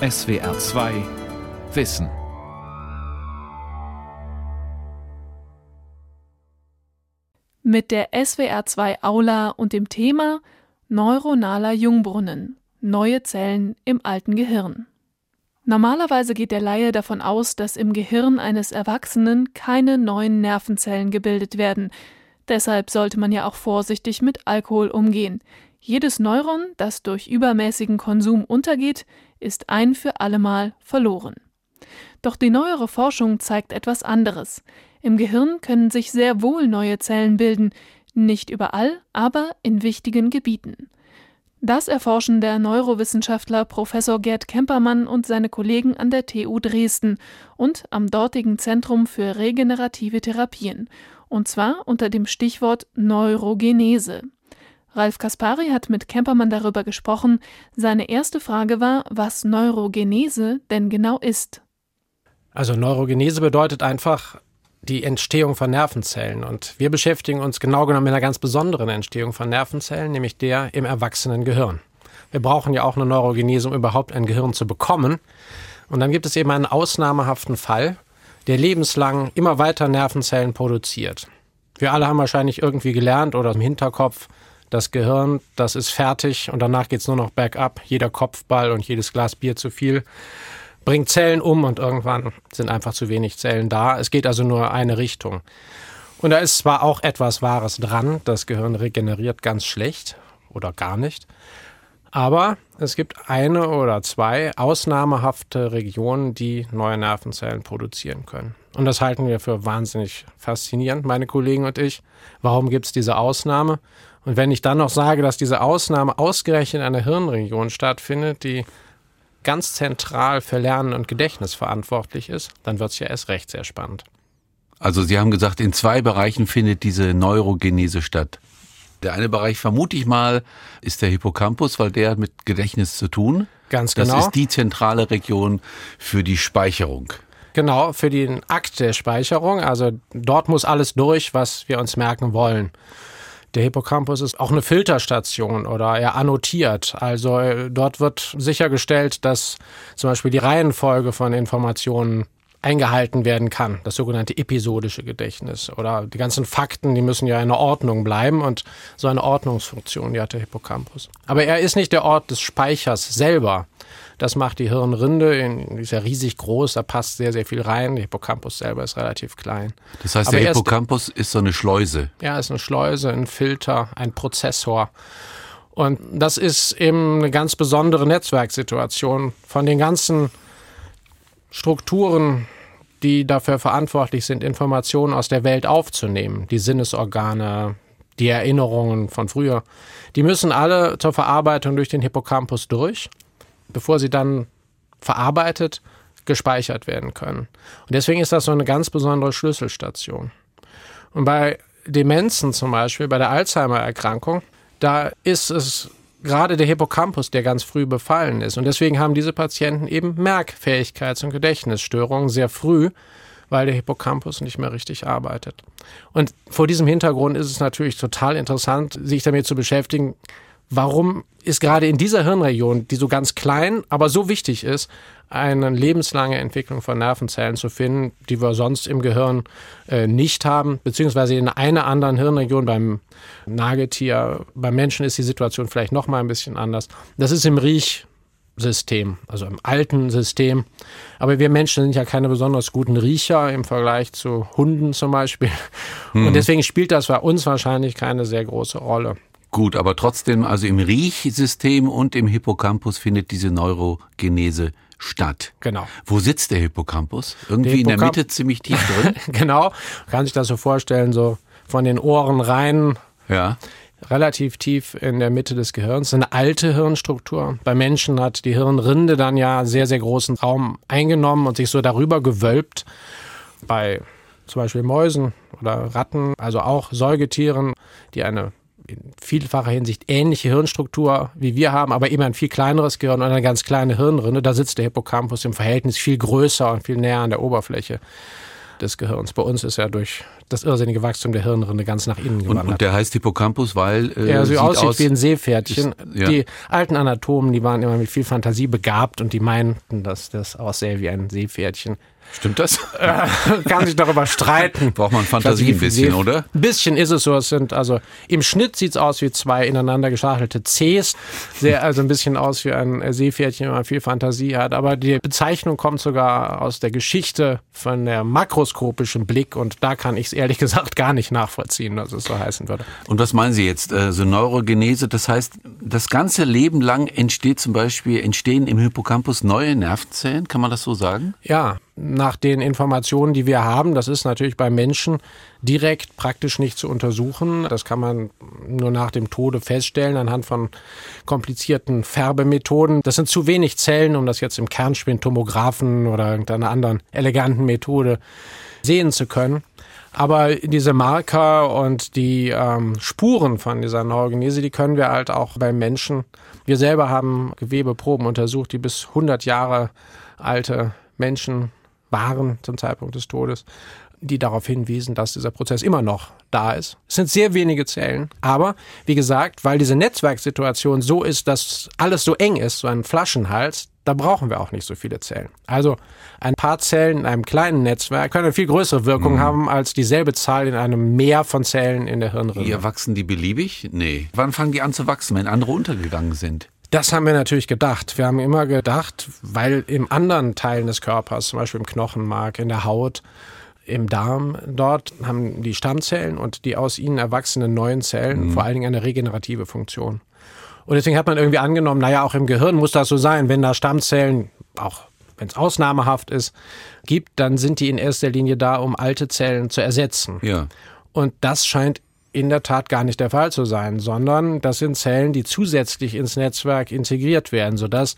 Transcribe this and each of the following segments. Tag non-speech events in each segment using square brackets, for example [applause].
SWR2 Wissen. Mit der SWR2 Aula und dem Thema Neuronaler Jungbrunnen. Neue Zellen im alten Gehirn. Normalerweise geht der Laie davon aus, dass im Gehirn eines Erwachsenen keine neuen Nervenzellen gebildet werden. Deshalb sollte man ja auch vorsichtig mit Alkohol umgehen. Jedes Neuron, das durch übermäßigen Konsum untergeht, ist ein für allemal verloren. Doch die neuere Forschung zeigt etwas anderes. Im Gehirn können sich sehr wohl neue Zellen bilden, nicht überall, aber in wichtigen Gebieten. Das erforschen der Neurowissenschaftler Professor Gerd Kempermann und seine Kollegen an der TU Dresden und am dortigen Zentrum für regenerative Therapien, und zwar unter dem Stichwort Neurogenese. Ralf Kaspari hat mit Kempermann darüber gesprochen. Seine erste Frage war, was Neurogenese denn genau ist. Also Neurogenese bedeutet einfach die Entstehung von Nervenzellen. Und wir beschäftigen uns genau genommen mit einer ganz besonderen Entstehung von Nervenzellen, nämlich der im erwachsenen Gehirn. Wir brauchen ja auch eine Neurogenese, um überhaupt ein Gehirn zu bekommen. Und dann gibt es eben einen ausnahmehaften Fall, der lebenslang immer weiter Nervenzellen produziert. Wir alle haben wahrscheinlich irgendwie gelernt oder im Hinterkopf, das Gehirn, das ist fertig und danach geht es nur noch bergab. Jeder Kopfball und jedes Glas Bier zu viel bringt Zellen um und irgendwann sind einfach zu wenig Zellen da. Es geht also nur eine Richtung. Und da ist zwar auch etwas Wahres dran, das Gehirn regeneriert ganz schlecht oder gar nicht. Aber es gibt eine oder zwei ausnahmehafte Regionen, die neue Nervenzellen produzieren können. Und das halten wir für wahnsinnig faszinierend, meine Kollegen und ich. Warum gibt es diese Ausnahme? Und wenn ich dann noch sage, dass diese Ausnahme ausgerechnet in einer Hirnregion stattfindet, die ganz zentral für Lernen und Gedächtnis verantwortlich ist, dann wird es ja erst recht sehr spannend. Also Sie haben gesagt, in zwei Bereichen findet diese Neurogenese statt. Der eine Bereich, vermute ich mal, ist der Hippocampus, weil der hat mit Gedächtnis zu tun. Ganz genau. Das ist die zentrale Region für die Speicherung. Genau, für den Akt der Speicherung. Also dort muss alles durch, was wir uns merken wollen. Der Hippocampus ist auch eine Filterstation oder er annotiert. Also äh, dort wird sichergestellt, dass zum Beispiel die Reihenfolge von Informationen eingehalten werden kann, das sogenannte episodische Gedächtnis. Oder die ganzen Fakten, die müssen ja in einer Ordnung bleiben und so eine Ordnungsfunktion, die hat der Hippocampus. Aber er ist nicht der Ort des Speichers selber. Das macht die Hirnrinde, die ist ja riesig groß, da passt sehr, sehr viel rein. Der Hippocampus selber ist relativ klein. Das heißt, Aber der Hippocampus ist, ist so eine Schleuse. Ja, ist eine Schleuse, ein Filter, ein Prozessor. Und das ist eben eine ganz besondere Netzwerksituation von den ganzen Strukturen, die dafür verantwortlich sind, Informationen aus der Welt aufzunehmen. Die Sinnesorgane, die Erinnerungen von früher. Die müssen alle zur Verarbeitung durch den Hippocampus durch bevor sie dann verarbeitet, gespeichert werden können. Und deswegen ist das so eine ganz besondere Schlüsselstation. Und bei Demenzen zum Beispiel, bei der Alzheimer-Erkrankung, da ist es gerade der Hippocampus, der ganz früh befallen ist. Und deswegen haben diese Patienten eben Merkfähigkeits- und Gedächtnisstörungen sehr früh, weil der Hippocampus nicht mehr richtig arbeitet. Und vor diesem Hintergrund ist es natürlich total interessant, sich damit zu beschäftigen, warum ist gerade in dieser Hirnregion, die so ganz klein, aber so wichtig ist, eine lebenslange Entwicklung von Nervenzellen zu finden, die wir sonst im Gehirn äh, nicht haben, beziehungsweise in einer anderen Hirnregion beim Nagetier. Beim Menschen ist die Situation vielleicht noch mal ein bisschen anders. Das ist im Riechsystem, also im alten System. Aber wir Menschen sind ja keine besonders guten Riecher im Vergleich zu Hunden zum Beispiel. Hm. Und deswegen spielt das bei uns wahrscheinlich keine sehr große Rolle. Gut, aber trotzdem, also im Riechsystem und im Hippocampus findet diese Neurogenese statt. Genau. Wo sitzt der Hippocampus? Irgendwie der Hippocamp in der Mitte ziemlich tief [laughs] drin? genau. Kann sich das so vorstellen, so von den Ohren rein. Ja. Relativ tief in der Mitte des Gehirns. Eine alte Hirnstruktur. Bei Menschen hat die Hirnrinde dann ja sehr, sehr großen Raum eingenommen und sich so darüber gewölbt. Bei zum Beispiel Mäusen oder Ratten, also auch Säugetieren, die eine in vielfacher Hinsicht ähnliche Hirnstruktur wie wir haben, aber eben ein viel kleineres Gehirn und eine ganz kleine Hirnrinde. Da sitzt der Hippocampus im Verhältnis viel größer und viel näher an der Oberfläche des Gehirns. Bei uns ist er durch das irrsinnige Wachstum der Hirnrinde ganz nach innen gewandert. Und, und der heißt Hippocampus, weil äh, er so aussieht aus, wie ein Seepferdchen. Ist, ja. Die alten Anatomen, die waren immer mit viel Fantasie begabt und die meinten, dass das aussähe wie ein Seepferdchen. Stimmt das? kann sich darüber [laughs] streiten. Braucht man Fantasie ein bisschen, oder? Ein bisschen ist es so. Es sind also im Schnitt sieht es aus wie zwei ineinander geschachtelte Cs. Sehr also ein bisschen aus wie ein Seepferdchen, wenn man viel Fantasie hat. Aber die Bezeichnung kommt sogar aus der Geschichte von der makroskopischen Blick und da kann ich es ehrlich [laughs] gesagt gar nicht nachvollziehen, dass es so heißen würde. Und was meinen Sie jetzt? So Neurogenese, das heißt, das ganze Leben lang entsteht zum Beispiel, entstehen im Hippocampus neue Nervenzellen, kann man das so sagen? Ja, nach den Informationen, die wir haben, das ist natürlich bei Menschen direkt praktisch nicht zu untersuchen. Das kann man nur nach dem Tode feststellen anhand von komplizierten Färbemethoden. Das sind zu wenig Zellen, um das jetzt im Kernspintomographen oder irgendeiner anderen eleganten Methode sehen zu können. Aber diese Marker und die ähm, Spuren von dieser Neurogenese, die können wir halt auch bei Menschen. Wir selber haben Gewebeproben untersucht, die bis 100 Jahre alte Menschen waren zum Zeitpunkt des Todes, die darauf hinwiesen, dass dieser Prozess immer noch da ist. Es sind sehr wenige Zellen, aber wie gesagt, weil diese Netzwerksituation so ist, dass alles so eng ist, so ein Flaschenhals, da brauchen wir auch nicht so viele Zellen. Also ein paar Zellen in einem kleinen Netzwerk können eine viel größere Wirkung mhm. haben als dieselbe Zahl in einem Meer von Zellen in der Hirnrinde. Hier wachsen die beliebig? Nee. Wann fangen die an zu wachsen, wenn andere untergegangen sind? Das haben wir natürlich gedacht. Wir haben immer gedacht, weil in anderen Teilen des Körpers, zum Beispiel im Knochenmark, in der Haut, im Darm, dort haben die Stammzellen und die aus ihnen erwachsenen neuen Zellen mhm. vor allen Dingen eine regenerative Funktion. Und deswegen hat man irgendwie angenommen, naja, auch im Gehirn muss das so sein, wenn da Stammzellen, auch wenn es ausnahmehaft ist, gibt, dann sind die in erster Linie da, um alte Zellen zu ersetzen. Ja. Und das scheint in der Tat gar nicht der Fall zu sein, sondern das sind Zellen, die zusätzlich ins Netzwerk integriert werden, sodass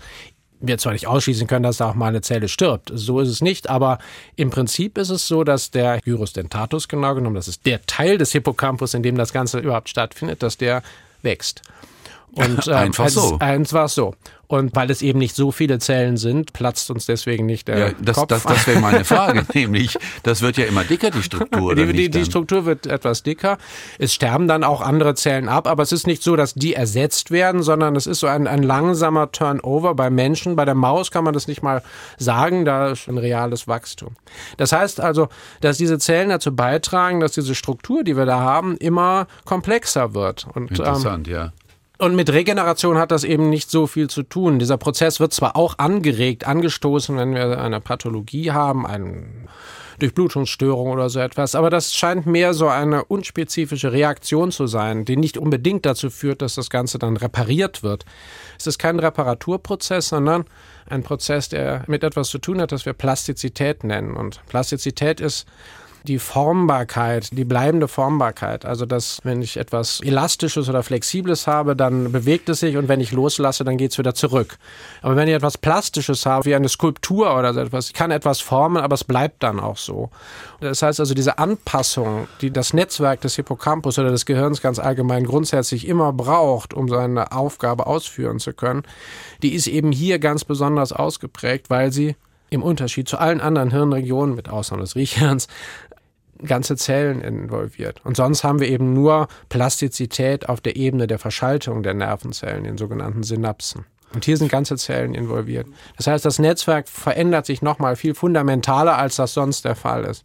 wir zwar nicht ausschließen können, dass da auch mal eine Zelle stirbt. So ist es nicht, aber im Prinzip ist es so, dass der Gyrus dentatus genau genommen, das ist der Teil des Hippocampus, in dem das Ganze überhaupt stattfindet, dass der wächst. Und [laughs] ähm, einfach so. Einfach so. Und weil es eben nicht so viele Zellen sind, platzt uns deswegen nicht der ja, das, Kopf. Das, das wäre meine Frage, [laughs] nämlich, das wird ja immer dicker, die Struktur. Die, die, die Struktur wird etwas dicker. Es sterben dann auch andere Zellen ab, aber es ist nicht so, dass die ersetzt werden, sondern es ist so ein, ein langsamer Turnover bei Menschen. Bei der Maus kann man das nicht mal sagen, da ist ein reales Wachstum. Das heißt also, dass diese Zellen dazu beitragen, dass diese Struktur, die wir da haben, immer komplexer wird. Und, Interessant, ähm, ja. Und mit Regeneration hat das eben nicht so viel zu tun. Dieser Prozess wird zwar auch angeregt, angestoßen, wenn wir eine Pathologie haben, eine Durchblutungsstörung oder so etwas, aber das scheint mehr so eine unspezifische Reaktion zu sein, die nicht unbedingt dazu führt, dass das Ganze dann repariert wird. Es ist kein Reparaturprozess, sondern ein Prozess, der mit etwas zu tun hat, das wir Plastizität nennen. Und Plastizität ist die Formbarkeit, die bleibende Formbarkeit. Also, dass wenn ich etwas Elastisches oder Flexibles habe, dann bewegt es sich und wenn ich loslasse, dann geht es wieder zurück. Aber wenn ich etwas Plastisches habe, wie eine Skulptur oder so etwas, ich kann etwas formen, aber es bleibt dann auch so. Das heißt also, diese Anpassung, die das Netzwerk des Hippocampus oder des Gehirns ganz allgemein grundsätzlich immer braucht, um seine Aufgabe ausführen zu können, die ist eben hier ganz besonders ausgeprägt, weil sie im Unterschied zu allen anderen Hirnregionen, mit Ausnahme des Riechens, ganze Zellen involviert. Und sonst haben wir eben nur Plastizität auf der Ebene der Verschaltung der Nervenzellen, den sogenannten Synapsen. Und hier sind ganze Zellen involviert. Das heißt, das Netzwerk verändert sich nochmal viel fundamentaler, als das sonst der Fall ist.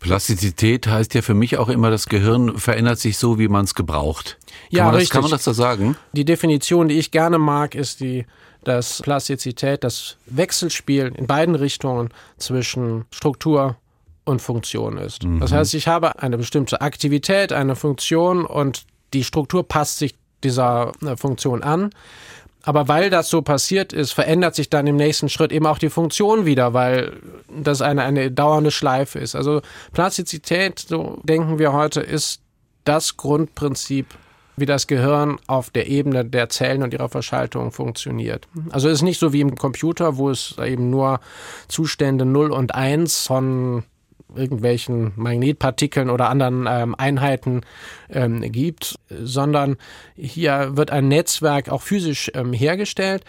Plastizität heißt ja für mich auch immer, das Gehirn verändert sich so, wie man es gebraucht. Kann ja, man das, richtig. Kann man das so sagen? Die Definition, die ich gerne mag, ist die, dass Plastizität das Wechselspiel in beiden Richtungen zwischen Struktur und Funktion ist. Mhm. Das heißt, ich habe eine bestimmte Aktivität, eine Funktion und die Struktur passt sich dieser äh, Funktion an. Aber weil das so passiert ist, verändert sich dann im nächsten Schritt eben auch die Funktion wieder, weil das eine, eine dauernde Schleife ist. Also Plastizität, so denken wir heute, ist das Grundprinzip, wie das Gehirn auf der Ebene der Zellen und ihrer Verschaltung funktioniert. Also es ist nicht so wie im Computer, wo es eben nur Zustände 0 und 1 von irgendwelchen Magnetpartikeln oder anderen ähm, Einheiten ähm, gibt, sondern hier wird ein Netzwerk auch physisch ähm, hergestellt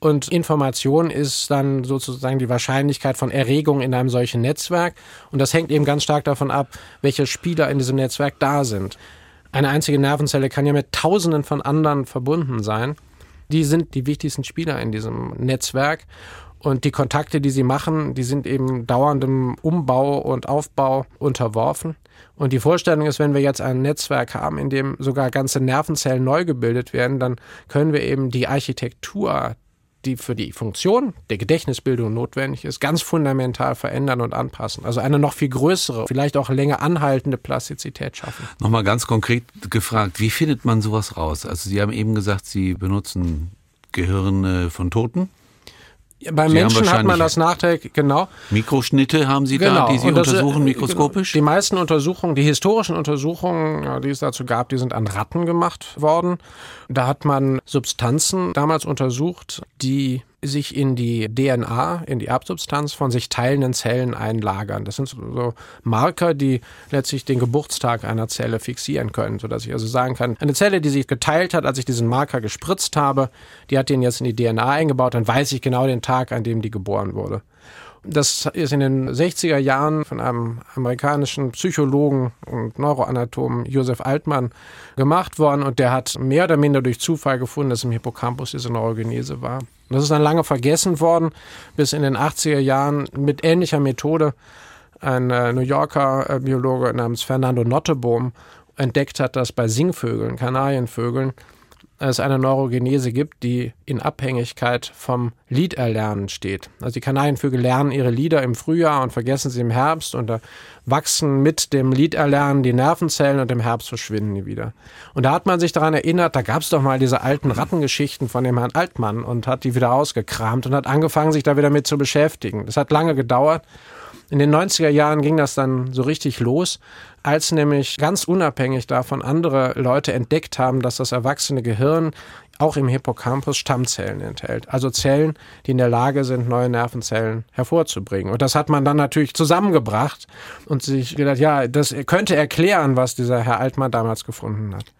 Und Information ist dann sozusagen die Wahrscheinlichkeit von Erregung in einem solchen Netzwerk. Und das hängt eben ganz stark davon ab, welche Spieler in diesem Netzwerk da sind. Eine einzige Nervenzelle kann ja mit Tausenden von anderen verbunden sein. Die sind die wichtigsten Spieler in diesem Netzwerk. Und die Kontakte, die sie machen, die sind eben dauerndem Umbau und Aufbau unterworfen. Und die Vorstellung ist, wenn wir jetzt ein Netzwerk haben, in dem sogar ganze Nervenzellen neu gebildet werden, dann können wir eben die Architektur, die für die Funktion der Gedächtnisbildung notwendig ist, ganz fundamental verändern und anpassen. Also eine noch viel größere, vielleicht auch länger anhaltende Plastizität schaffen. Nochmal ganz konkret gefragt, wie findet man sowas raus? Also Sie haben eben gesagt, Sie benutzen Gehirne von Toten. Beim Menschen hat man das nachträglich, genau. Mikroschnitte haben Sie genau. da, die Sie das, äh, untersuchen mikroskopisch? Die meisten Untersuchungen, die historischen Untersuchungen, die es dazu gab, die sind an Ratten gemacht worden. Da hat man Substanzen damals untersucht, die sich in die DNA, in die Erbsubstanz von sich teilenden Zellen einlagern. Das sind so Marker, die letztlich den Geburtstag einer Zelle fixieren können, sodass ich also sagen kann, eine Zelle, die sich geteilt hat, als ich diesen Marker gespritzt habe, die hat den jetzt in die DNA eingebaut, dann weiß ich genau den Tag, an dem die geboren wurde. Das ist in den 60er Jahren von einem amerikanischen Psychologen und Neuroanatomen Josef Altmann gemacht worden und der hat mehr oder minder durch Zufall gefunden, dass im Hippocampus diese Neurogenese war. Das ist dann lange vergessen worden, bis in den 80er Jahren mit ähnlicher Methode ein äh, New Yorker äh, Biologe namens Fernando Nottebohm entdeckt hat, dass bei Singvögeln, Kanarienvögeln, es eine Neurogenese gibt, die in Abhängigkeit vom Liederlernen steht. Also die Kanarienvögel lernen ihre Lieder im Frühjahr und vergessen sie im Herbst und da wachsen mit dem Liederlernen die Nervenzellen und im Herbst verschwinden die wieder. Und da hat man sich daran erinnert, da gab es doch mal diese alten Rattengeschichten von dem Herrn Altmann und hat die wieder ausgekramt und hat angefangen, sich da wieder mit zu beschäftigen. Das hat lange gedauert. In den 90er Jahren ging das dann so richtig los, als nämlich ganz unabhängig davon andere Leute entdeckt haben, dass das erwachsene Gehirn auch im Hippocampus Stammzellen enthält. Also Zellen, die in der Lage sind, neue Nervenzellen hervorzubringen. Und das hat man dann natürlich zusammengebracht und sich gedacht, ja, das könnte erklären, was dieser Herr Altmann damals gefunden hat.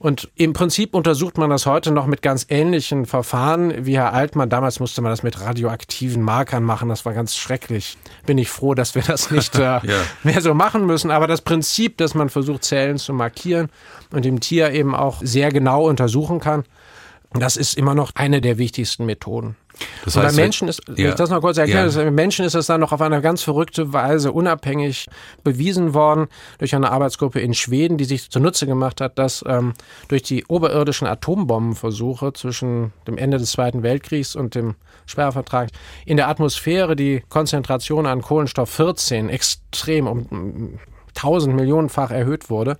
Und im Prinzip untersucht man das heute noch mit ganz ähnlichen Verfahren wie Herr Altmann. Damals musste man das mit radioaktiven Markern machen. Das war ganz schrecklich. Bin ich froh, dass wir das nicht [laughs] äh, ja. mehr so machen müssen. Aber das Prinzip, dass man versucht, Zellen zu markieren und im Tier eben auch sehr genau untersuchen kann, das ist immer noch eine der wichtigsten Methoden. Das heißt, bei Menschen ist, ja, ich das noch kurz erklären, ja. bei Menschen ist es dann noch auf eine ganz verrückte Weise unabhängig bewiesen worden durch eine Arbeitsgruppe in Schweden, die sich zunutze gemacht hat, dass ähm, durch die oberirdischen Atombombenversuche zwischen dem Ende des Zweiten Weltkriegs und dem Sperrvertrag in der Atmosphäre die Konzentration an Kohlenstoff 14 extrem um tausend Millionenfach erhöht wurde.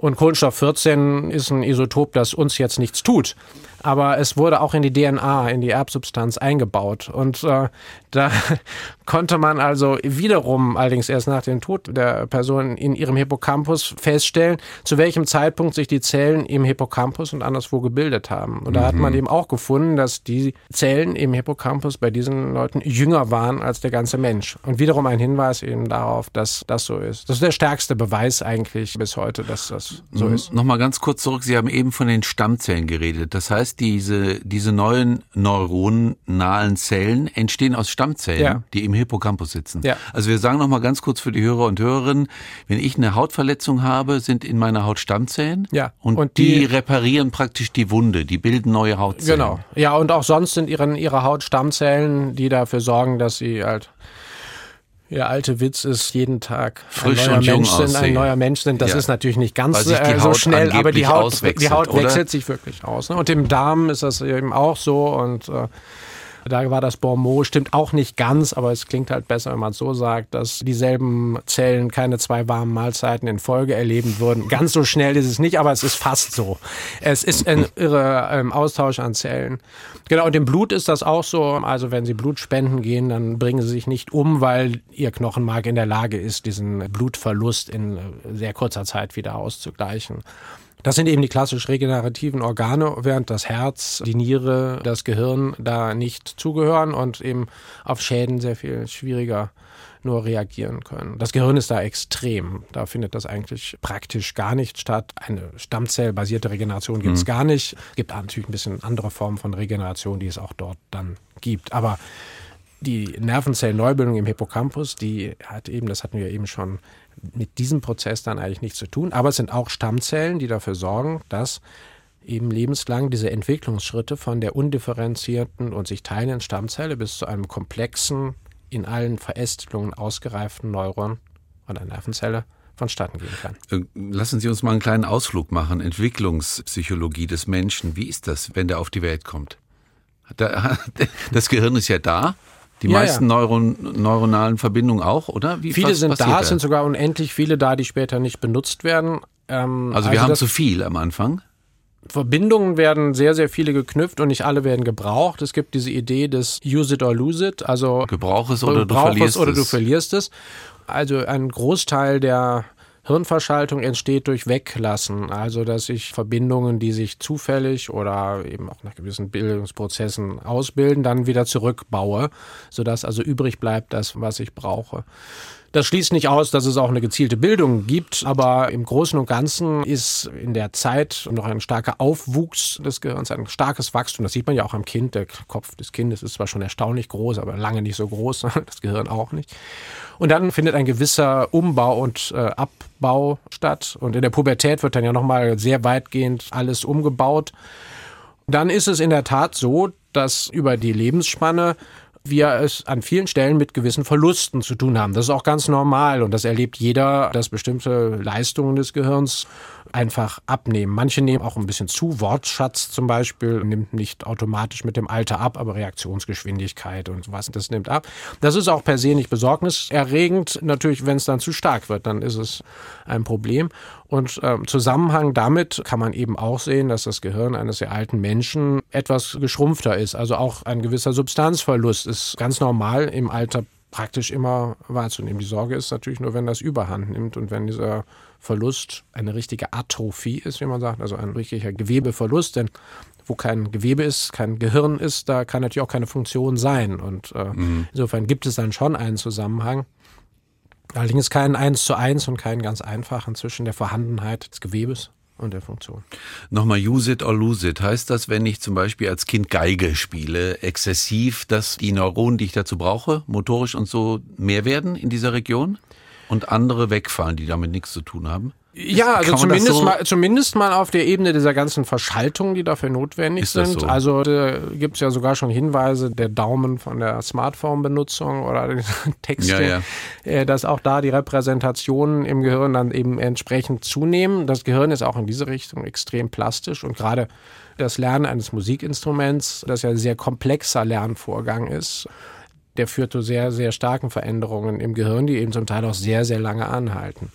Und Kohlenstoff 14 ist ein Isotop, das uns jetzt nichts tut aber es wurde auch in die DNA, in die Erbsubstanz eingebaut. Und äh, da [laughs] konnte man also wiederum, allerdings erst nach dem Tod der Person in ihrem Hippocampus feststellen, zu welchem Zeitpunkt sich die Zellen im Hippocampus und anderswo gebildet haben. Und da mhm. hat man mhm. eben auch gefunden, dass die Zellen im Hippocampus bei diesen Leuten jünger waren als der ganze Mensch. Und wiederum ein Hinweis eben darauf, dass das so ist. Das ist der stärkste Beweis eigentlich bis heute, dass das so mhm. ist. Nochmal ganz kurz zurück. Sie haben eben von den Stammzellen geredet. Das heißt, heißt, diese, diese neuen neuronalen Zellen entstehen aus Stammzellen, ja. die im Hippocampus sitzen. Ja. Also wir sagen noch mal ganz kurz für die Hörer und Hörerinnen, wenn ich eine Hautverletzung habe, sind in meiner Haut Stammzellen ja. und, und die, die, reparieren praktisch die Wunde, die bilden neue Hautzellen. Genau. Ja, und auch sonst sind in ihrer Haut Stammzellen, die dafür sorgen, dass sie halt der alte Witz ist jeden Tag Frisch ein neuer und Mensch jung sind, ein neuer Mensch sind. Das ja. ist natürlich nicht ganz äh, so schnell, aber die Haut, die Haut wechselt sich wirklich aus. Ne? Und im Darm ist das eben auch so und äh, da war das Bormot, stimmt auch nicht ganz, aber es klingt halt besser, wenn man es so sagt, dass dieselben Zellen keine zwei warmen Mahlzeiten in Folge erleben würden. Ganz so schnell ist es nicht, aber es ist fast so. Es ist ein irre ähm, Austausch an Zellen. Genau, und im Blut ist das auch so. Also wenn Sie Blut spenden gehen, dann bringen Sie sich nicht um, weil Ihr Knochenmark in der Lage ist, diesen Blutverlust in äh, sehr kurzer Zeit wieder auszugleichen. Das sind eben die klassisch regenerativen Organe, während das Herz, die Niere, das Gehirn da nicht zugehören und eben auf Schäden sehr viel schwieriger nur reagieren können. Das Gehirn ist da extrem. Da findet das eigentlich praktisch gar nicht statt. Eine stammzellbasierte Regeneration gibt es mhm. gar nicht. Es gibt natürlich ein bisschen andere Formen von Regeneration, die es auch dort dann gibt. Aber die Nervenzellenneubildung im Hippocampus, die hat eben, das hatten wir eben schon, mit diesem Prozess dann eigentlich nichts zu tun. Aber es sind auch Stammzellen, die dafür sorgen, dass eben lebenslang diese Entwicklungsschritte von der undifferenzierten und sich teilenden Stammzelle bis zu einem komplexen, in allen Verästelungen ausgereiften Neuron oder Nervenzelle vonstatten gehen kann. Äh, lassen Sie uns mal einen kleinen Ausflug machen. Entwicklungspsychologie des Menschen. Wie ist das, wenn der auf die Welt kommt? [laughs] Das Gehirn ist ja da. Die ja, meisten ja. Neuron, neuronalen Verbindungen auch, oder? Wie, viele sind da, es sind sogar unendlich viele da, die später nicht benutzt werden. Ähm, also wir also haben zu viel am Anfang. Verbindungen werden sehr, sehr viele geknüpft und nicht alle werden gebraucht. Es gibt diese Idee des Use it or lose it, also Gebrauch es oder du verlierst es. Oder du verlierst es. Also ein Großteil der Hirnverschaltung entsteht durch Weglassen, also dass ich Verbindungen, die sich zufällig oder eben auch nach gewissen Bildungsprozessen ausbilden, dann wieder zurückbaue, sodass also übrig bleibt das, was ich brauche. Das schließt nicht aus, dass es auch eine gezielte Bildung gibt, aber im Großen und Ganzen ist in der Zeit noch ein starker Aufwuchs des Gehirns, ein starkes Wachstum. Das sieht man ja auch am Kind. Der Kopf des Kindes ist zwar schon erstaunlich groß, aber lange nicht so groß, [laughs] das Gehirn auch nicht. Und dann findet ein gewisser Umbau und äh, Abbau statt. Und in der Pubertät wird dann ja nochmal sehr weitgehend alles umgebaut. Dann ist es in der Tat so, dass über die Lebensspanne wir es an vielen Stellen mit gewissen Verlusten zu tun haben. Das ist auch ganz normal und das erlebt jeder, dass bestimmte Leistungen des Gehirns einfach abnehmen. Manche nehmen auch ein bisschen zu. Wortschatz zum Beispiel nimmt nicht automatisch mit dem Alter ab, aber Reaktionsgeschwindigkeit und sowas, das nimmt ab. Das ist auch per se nicht besorgniserregend. Natürlich, wenn es dann zu stark wird, dann ist es ein Problem. Und äh, Zusammenhang damit kann man eben auch sehen, dass das Gehirn eines sehr alten Menschen etwas geschrumpfter ist. Also auch ein gewisser Substanzverlust ist ganz normal im Alter praktisch immer wahrzunehmen. Die Sorge ist natürlich nur, wenn das Überhand nimmt und wenn dieser Verlust eine richtige Atrophie ist, wie man sagt, also ein richtiger Gewebeverlust, denn wo kein Gewebe ist, kein Gehirn ist, da kann natürlich auch keine Funktion sein. Und äh, mhm. insofern gibt es dann schon einen Zusammenhang. Allerdings keinen eins zu eins und keinen ganz einfachen zwischen der Vorhandenheit des Gewebes und der Funktion. Nochmal use it or lose it. Heißt das, wenn ich zum Beispiel als Kind Geige spiele, exzessiv, dass die Neuronen, die ich dazu brauche, motorisch und so mehr werden in dieser Region? Und andere wegfallen, die damit nichts zu tun haben? Ja, also zumindest, so mal, zumindest mal auf der Ebene dieser ganzen Verschaltungen, die dafür notwendig sind. So? Also da gibt es ja sogar schon Hinweise, der Daumen von der Smartphone-Benutzung oder [laughs] Texte, ja, ja. Äh, dass auch da die Repräsentationen im Gehirn dann eben entsprechend zunehmen. Das Gehirn ist auch in diese Richtung extrem plastisch und gerade das Lernen eines Musikinstruments, das ja ein sehr komplexer Lernvorgang ist, der führt zu sehr, sehr starken Veränderungen im Gehirn, die eben zum Teil auch sehr, sehr lange anhalten.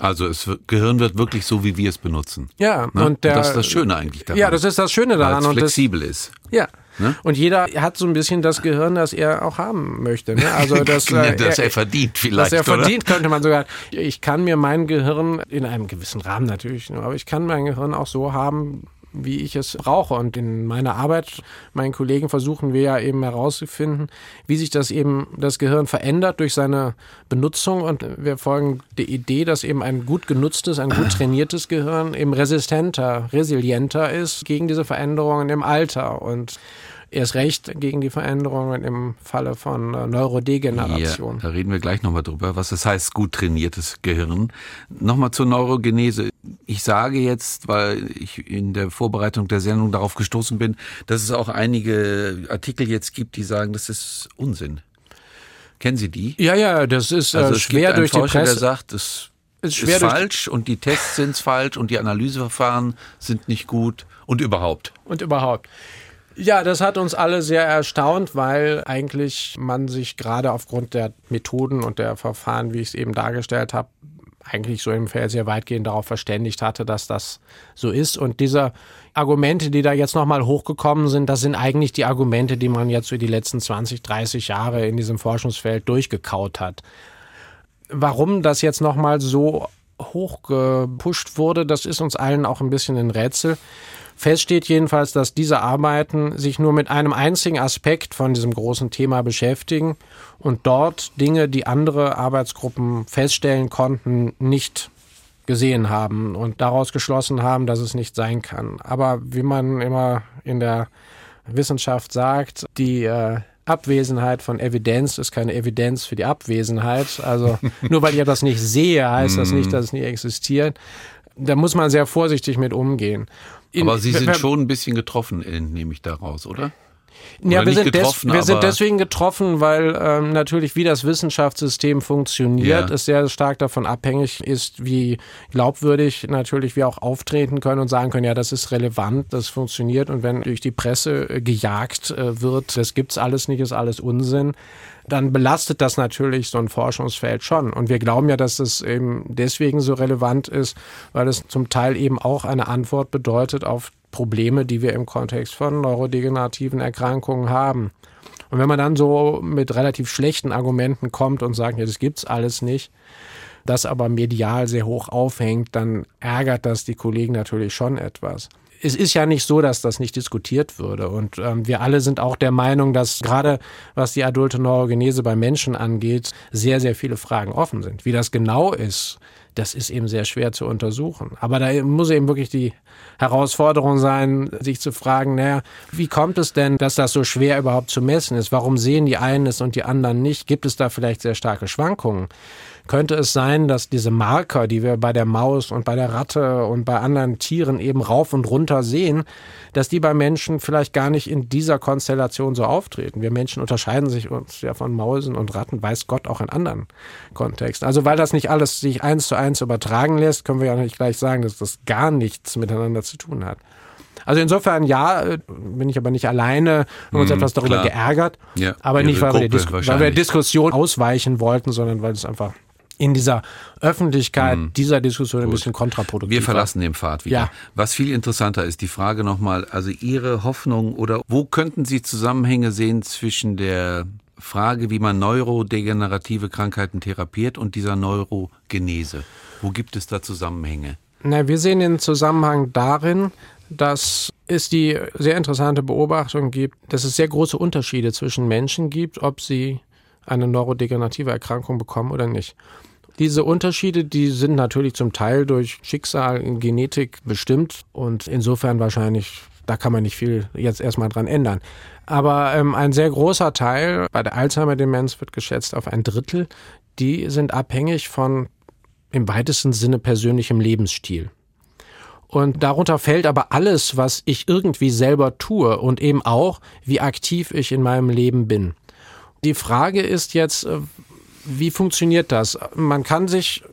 Also das Gehirn wird wirklich so, wie wir es benutzen. Ja, ne? und, der, und das ist das Schöne eigentlich daran. Ja, das ist das Schöne daran. Weil es flexibel das, ist. Ja. Ne? Und jeder hat so ein bisschen das Gehirn, das er auch haben möchte. Ne? Also [laughs] das, ja, das er, er, verdient vielleicht. Das er oder? verdient, könnte man sogar. Ich kann mir mein Gehirn in einem gewissen Rahmen natürlich, aber ich kann mein Gehirn auch so haben, wie ich es brauche. Und in meiner Arbeit, meinen Kollegen, versuchen wir ja eben herauszufinden, wie sich das eben das Gehirn verändert durch seine Benutzung. Und wir folgen der Idee, dass eben ein gut genutztes, ein gut trainiertes Gehirn eben resistenter, resilienter ist gegen diese Veränderungen im Alter. Und erst recht gegen die Veränderungen im Falle von äh, Neurodegeneration. Ja, da reden wir gleich nochmal drüber, was das heißt, gut trainiertes Gehirn. Nochmal zur Neurogenese. Ich sage jetzt, weil ich in der Vorbereitung der Sendung darauf gestoßen bin, dass es auch einige Artikel jetzt gibt, die sagen, das ist Unsinn. Kennen Sie die? Ja, ja, das ist äh, also schwer durch Forscher, die Presse. Der sagt, das ist, ist falsch und die Tests sind falsch und die Analyseverfahren sind nicht gut und überhaupt. Und überhaupt. Ja, das hat uns alle sehr erstaunt, weil eigentlich man sich gerade aufgrund der Methoden und der Verfahren, wie ich es eben dargestellt habe, eigentlich so im Feld sehr weitgehend darauf verständigt hatte, dass das so ist. Und diese Argumente, die da jetzt nochmal hochgekommen sind, das sind eigentlich die Argumente, die man jetzt für die letzten 20, 30 Jahre in diesem Forschungsfeld durchgekaut hat. Warum das jetzt nochmal so hochgepusht wurde, das ist uns allen auch ein bisschen ein Rätsel. Fest steht jedenfalls, dass diese Arbeiten sich nur mit einem einzigen Aspekt von diesem großen Thema beschäftigen und dort Dinge, die andere Arbeitsgruppen feststellen konnten, nicht gesehen haben und daraus geschlossen haben, dass es nicht sein kann. Aber wie man immer in der Wissenschaft sagt, die äh, Abwesenheit von Evidenz ist keine Evidenz für die Abwesenheit. Also [laughs] nur weil ich etwas nicht sehe, heißt das nicht, dass es nicht existiert. Da muss man sehr vorsichtig mit umgehen. In, Aber Sie sind schon ein bisschen getroffen, nehme ich daraus, oder? Ja, wir, sind, des, wir sind deswegen getroffen, weil ähm, natürlich, wie das Wissenschaftssystem funktioniert, ja. es sehr stark davon abhängig ist, wie glaubwürdig natürlich wir auch auftreten können und sagen können, ja, das ist relevant, das funktioniert. Und wenn durch die Presse äh, gejagt äh, wird, das gibt's alles nicht, ist alles Unsinn, dann belastet das natürlich so ein Forschungsfeld schon. Und wir glauben ja, dass es eben deswegen so relevant ist, weil es zum Teil eben auch eine Antwort bedeutet auf Probleme, die wir im Kontext von neurodegenerativen Erkrankungen haben. Und wenn man dann so mit relativ schlechten Argumenten kommt und sagt, ja, das gibt's alles nicht, das aber medial sehr hoch aufhängt, dann ärgert das die Kollegen natürlich schon etwas. Es ist ja nicht so, dass das nicht diskutiert würde. Und ähm, wir alle sind auch der Meinung, dass gerade was die adulte Neurogenese bei Menschen angeht, sehr, sehr viele Fragen offen sind. Wie das genau ist, das ist eben sehr schwer zu untersuchen. Aber da muss eben wirklich die Herausforderung sein, sich zu fragen, naja, wie kommt es denn, dass das so schwer überhaupt zu messen ist? Warum sehen die einen es und die anderen nicht? Gibt es da vielleicht sehr starke Schwankungen? könnte es sein, dass diese Marker, die wir bei der Maus und bei der Ratte und bei anderen Tieren eben rauf und runter sehen, dass die bei Menschen vielleicht gar nicht in dieser Konstellation so auftreten. Wir Menschen unterscheiden sich uns ja von Mausen und Ratten, weiß Gott auch in anderen Kontexten. Also weil das nicht alles sich eins zu eins übertragen lässt, können wir ja nicht gleich sagen, dass das gar nichts miteinander zu tun hat. Also insofern ja, äh, bin ich aber nicht alleine, haben uns mm, etwas darüber klar. geärgert, ja, aber nicht, weil wir, weil wir Diskussion ausweichen wollten, sondern weil es einfach in dieser Öffentlichkeit mhm. dieser Diskussion Gut. ein bisschen kontraproduktiv. Wir verlassen den Pfad wieder. Ja. Was viel interessanter ist, die Frage nochmal, also Ihre Hoffnung oder wo könnten Sie Zusammenhänge sehen zwischen der Frage, wie man neurodegenerative Krankheiten therapiert und dieser Neurogenese? Wo gibt es da Zusammenhänge? Na, wir sehen den Zusammenhang darin, dass es die sehr interessante Beobachtung gibt, dass es sehr große Unterschiede zwischen Menschen gibt, ob sie eine neurodegenerative Erkrankung bekommen oder nicht. Diese Unterschiede, die sind natürlich zum Teil durch Schicksal, Genetik bestimmt und insofern wahrscheinlich, da kann man nicht viel jetzt erstmal dran ändern. Aber ähm, ein sehr großer Teil bei der Alzheimer-Demenz wird geschätzt auf ein Drittel, die sind abhängig von im weitesten Sinne persönlichem Lebensstil. Und darunter fällt aber alles, was ich irgendwie selber tue und eben auch, wie aktiv ich in meinem Leben bin. Die Frage ist jetzt, äh, wie funktioniert das? Man kann sich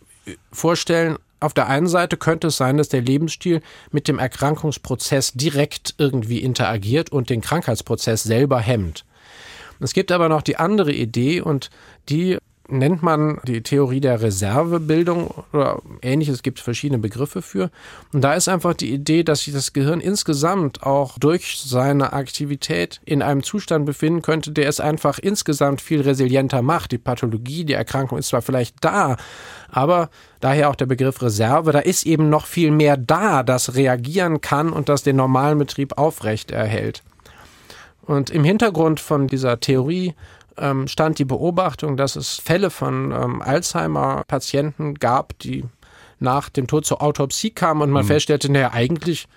vorstellen, auf der einen Seite könnte es sein, dass der Lebensstil mit dem Erkrankungsprozess direkt irgendwie interagiert und den Krankheitsprozess selber hemmt. Es gibt aber noch die andere Idee und die nennt man die Theorie der Reservebildung oder ähnliches, es gibt verschiedene Begriffe für. Und da ist einfach die Idee, dass sich das Gehirn insgesamt auch durch seine Aktivität in einem Zustand befinden könnte, der es einfach insgesamt viel resilienter macht. Die Pathologie, die Erkrankung ist zwar vielleicht da, aber daher auch der Begriff Reserve, da ist eben noch viel mehr da, das reagieren kann und das den normalen Betrieb aufrecht erhält. Und im Hintergrund von dieser Theorie ähm, stand die Beobachtung, dass es Fälle von ähm, Alzheimer-Patienten gab, die nach dem Tod zur Autopsie kamen und man mhm. feststellte, naja, eigentlich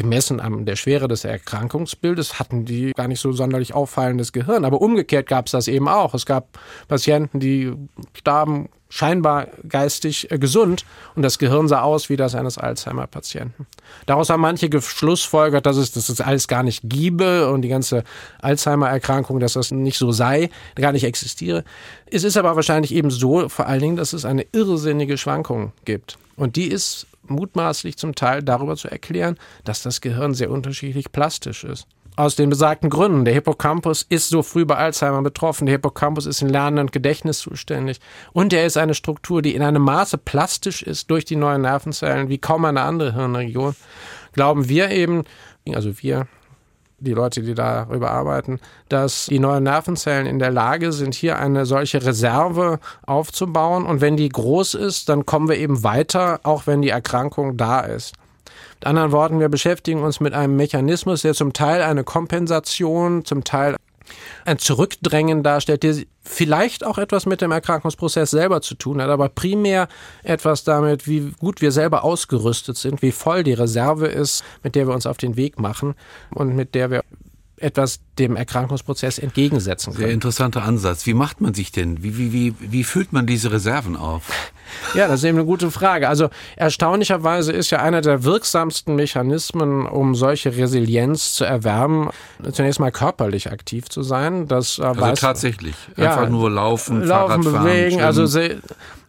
gemessen an der Schwere des Erkrankungsbildes hatten die gar nicht so sonderlich auffallendes Gehirn. Aber umgekehrt gab es das eben auch. Es gab Patienten, die starben scheinbar geistig äh, gesund und das Gehirn sah aus wie das eines Alzheimer-Patienten. Daraus haben manche geschlussfolgert, dass es, dass es alles gar nicht giebe und die ganze Alzheimer-Erkrankung, dass das nicht so sei, gar nicht existiere. Es ist aber wahrscheinlich eben so, vor allen Dingen, dass es eine irrsinnige Schwankung gibt. Und die ist mutmaßlich zum Teil darüber zu erklären, dass das Gehirn sehr unterschiedlich plastisch ist. Aus den besagten Gründen. Der Hippocampus ist so früh bei Alzheimer betroffen. Der Hippocampus ist in Lernen und Gedächtnis zuständig. Und er ist eine Struktur, die in einem Maße plastisch ist durch die neuen Nervenzellen wie kaum eine andere Hirnregion. Glauben wir eben, also wir, die Leute, die darüber arbeiten, dass die neuen Nervenzellen in der Lage sind, hier eine solche Reserve aufzubauen. Und wenn die groß ist, dann kommen wir eben weiter, auch wenn die Erkrankung da ist. Mit anderen Worten, wir beschäftigen uns mit einem Mechanismus, der zum Teil eine Kompensation, zum Teil ein Zurückdrängen darstellt, der vielleicht auch etwas mit dem Erkrankungsprozess selber zu tun hat, aber primär etwas damit, wie gut wir selber ausgerüstet sind, wie voll die Reserve ist, mit der wir uns auf den Weg machen und mit der wir etwas dem Erkrankungsprozess entgegensetzen können. Sehr interessanter Ansatz. Wie macht man sich denn? Wie, wie, wie, wie füllt man diese Reserven auf? [laughs] Ja, das ist eben eine gute Frage. Also erstaunlicherweise ist ja einer der wirksamsten Mechanismen, um solche Resilienz zu erwerben, zunächst mal körperlich aktiv zu sein. Das äh, also weiß, tatsächlich. Einfach ja, nur laufen, laufen, Fahrrad bewegen. Fahren, also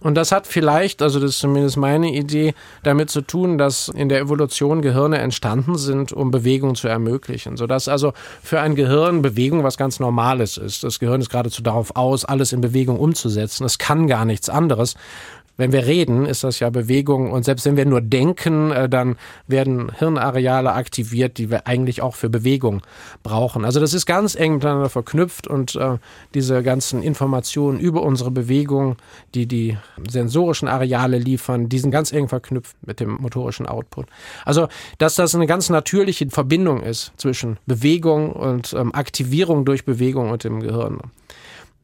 und das hat vielleicht, also das ist zumindest meine Idee, damit zu tun, dass in der Evolution Gehirne entstanden sind, um Bewegung zu ermöglichen. Sodass also für ein Gehirn Bewegung was ganz Normales ist. Das Gehirn ist geradezu darauf aus, alles in Bewegung umzusetzen. Es kann gar nichts anderes. Wenn wir reden, ist das ja Bewegung und selbst wenn wir nur denken, äh, dann werden Hirnareale aktiviert, die wir eigentlich auch für Bewegung brauchen. Also das ist ganz eng miteinander verknüpft und äh, diese ganzen Informationen über unsere Bewegung, die die sensorischen Areale liefern, die sind ganz eng verknüpft mit dem motorischen Output. Also dass das eine ganz natürliche Verbindung ist zwischen Bewegung und ähm, Aktivierung durch Bewegung und dem Gehirn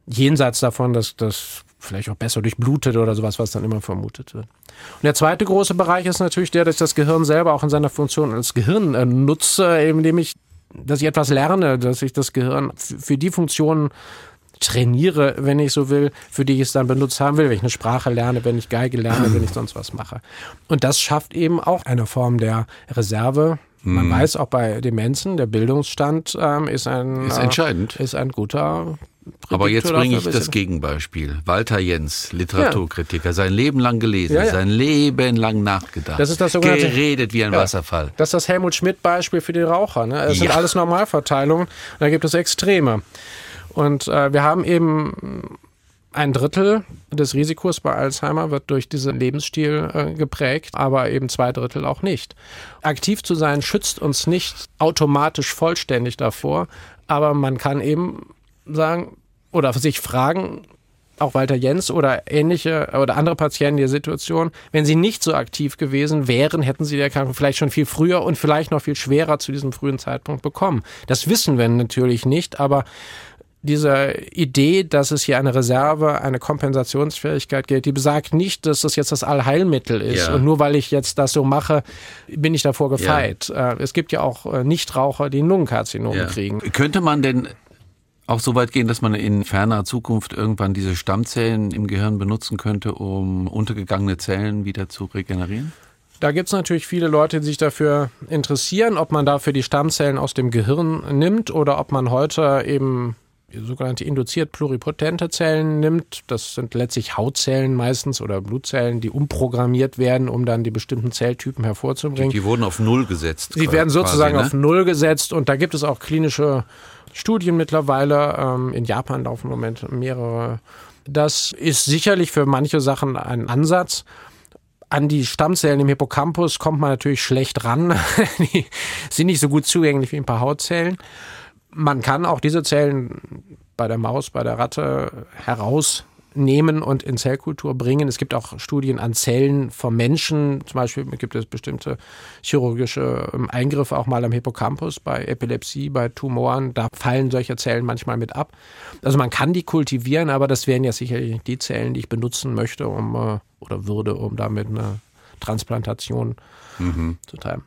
jenseits davon, dass das vielleicht auch besser durchblutet oder sowas, was dann immer vermutet wird. Und der zweite große Bereich ist natürlich der, dass ich das Gehirn selber auch in seiner Funktion als Gehirn äh, nutze, indem ich, dass ich etwas lerne, dass ich das Gehirn für die Funktionen trainiere, wenn ich so will, für die ich es dann benutzt haben will, wenn ich eine Sprache lerne, wenn ich Geige lerne, wenn ich sonst was mache. Und das schafft eben auch eine Form der Reserve, man hm. weiß auch bei Demenzen, der Bildungsstand ähm, ist ein ist entscheidend. Äh, ist ein guter aber jetzt bringe ich das Gegenbeispiel. Walter Jens, Literaturkritiker, sein Leben lang gelesen, ja, ja. sein Leben lang nachgedacht. Das ist das sogenannte, geredet wie ein ja, Wasserfall. Das ist das Helmut Schmidt-Beispiel für die Raucher. Ne? Das sind alles Normalverteilungen. Da gibt es Extreme. Und äh, wir haben eben ein Drittel des Risikos bei Alzheimer wird durch diesen Lebensstil äh, geprägt, aber eben zwei Drittel auch nicht. Aktiv zu sein schützt uns nicht automatisch vollständig davor, aber man kann eben sagen oder sich fragen, auch Walter Jens oder ähnliche oder andere Patienten in der Situation, wenn sie nicht so aktiv gewesen wären, hätten sie die Erkrankung vielleicht schon viel früher und vielleicht noch viel schwerer zu diesem frühen Zeitpunkt bekommen. Das wissen wir natürlich nicht, aber diese Idee, dass es hier eine Reserve, eine Kompensationsfähigkeit gilt, die besagt nicht, dass das jetzt das Allheilmittel ist. Ja. Und nur weil ich jetzt das so mache, bin ich davor gefeit. Ja. Äh, es gibt ja auch äh, Nichtraucher, die Lungenkarzinom ja. kriegen. Könnte man denn auch so weit gehen, dass man in ferner Zukunft irgendwann diese Stammzellen im Gehirn benutzen könnte, um untergegangene Zellen wieder zu regenerieren? Da gibt es natürlich viele Leute, die sich dafür interessieren, ob man dafür die Stammzellen aus dem Gehirn nimmt oder ob man heute eben sogenannte induziert pluripotente Zellen nimmt. Das sind letztlich Hautzellen meistens oder Blutzellen, die umprogrammiert werden, um dann die bestimmten Zelltypen hervorzubringen. Die, die wurden auf Null gesetzt. Die werden sozusagen quasi, ne? auf Null gesetzt und da gibt es auch klinische Studien mittlerweile. Ähm, in Japan laufen im Moment mehrere. Das ist sicherlich für manche Sachen ein Ansatz. An die Stammzellen im Hippocampus kommt man natürlich schlecht ran. [laughs] die sind nicht so gut zugänglich wie ein paar Hautzellen. Man kann auch diese Zellen bei der Maus, bei der Ratte heraus nehmen und in Zellkultur bringen. Es gibt auch Studien an Zellen vom Menschen. Zum Beispiel gibt es bestimmte chirurgische ähm, Eingriffe auch mal am Hippocampus bei Epilepsie, bei Tumoren. Da fallen solche Zellen manchmal mit ab. Also man kann die kultivieren, aber das wären ja sicherlich die Zellen, die ich benutzen möchte, um äh, oder würde, um damit eine Transplantation mhm. zu treiben.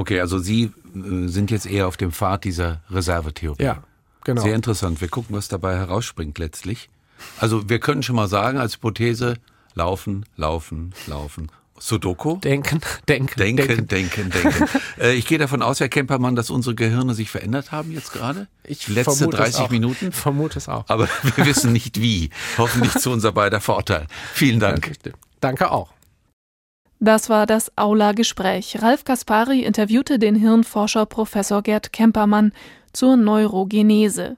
Okay, also Sie äh, sind jetzt eher auf dem Pfad dieser Reservetheorie. Ja, genau. Sehr interessant. Wir gucken, was dabei herausspringt letztlich. Also wir können schon mal sagen als Hypothese, laufen, laufen, laufen. Sudoku? Denken, denken, denken. Denken, denken, denken. [laughs] äh, ich gehe davon aus, Herr Kempermann, dass unsere Gehirne sich verändert haben jetzt gerade. Ich Letzte 30 Minuten. Ich vermute es auch. Aber [laughs] wir wissen nicht wie. Hoffentlich zu unser beider Vorteil. Vielen Dank. Danke auch. Das war das Aula-Gespräch. Ralf Kaspari interviewte den Hirnforscher Professor Gerd Kempermann zur Neurogenese.